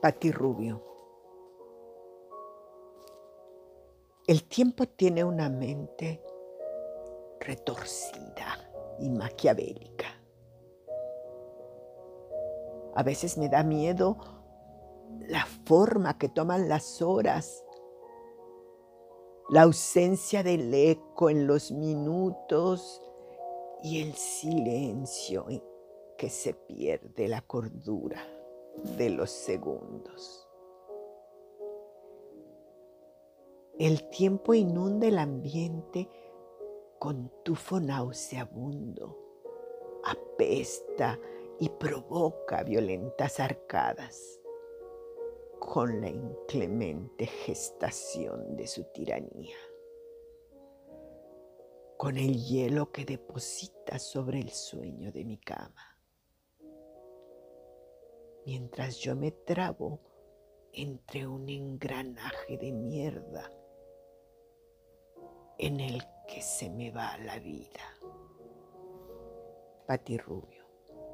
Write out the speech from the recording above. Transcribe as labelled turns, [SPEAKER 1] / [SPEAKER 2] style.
[SPEAKER 1] Pati Rubio. El tiempo tiene una mente retorcida y maquiavélica. A veces me da miedo la forma que toman las horas, la ausencia del eco en los minutos y el silencio en que se pierde la cordura de los segundos. El tiempo inunda el ambiente con tufo nauseabundo, apesta y provoca violentas arcadas con la inclemente gestación de su tiranía, con el hielo que deposita sobre el sueño de mi cama, mientras yo me trabo entre un engranaje de mierda en el que se me va la vida. Pati Rubio.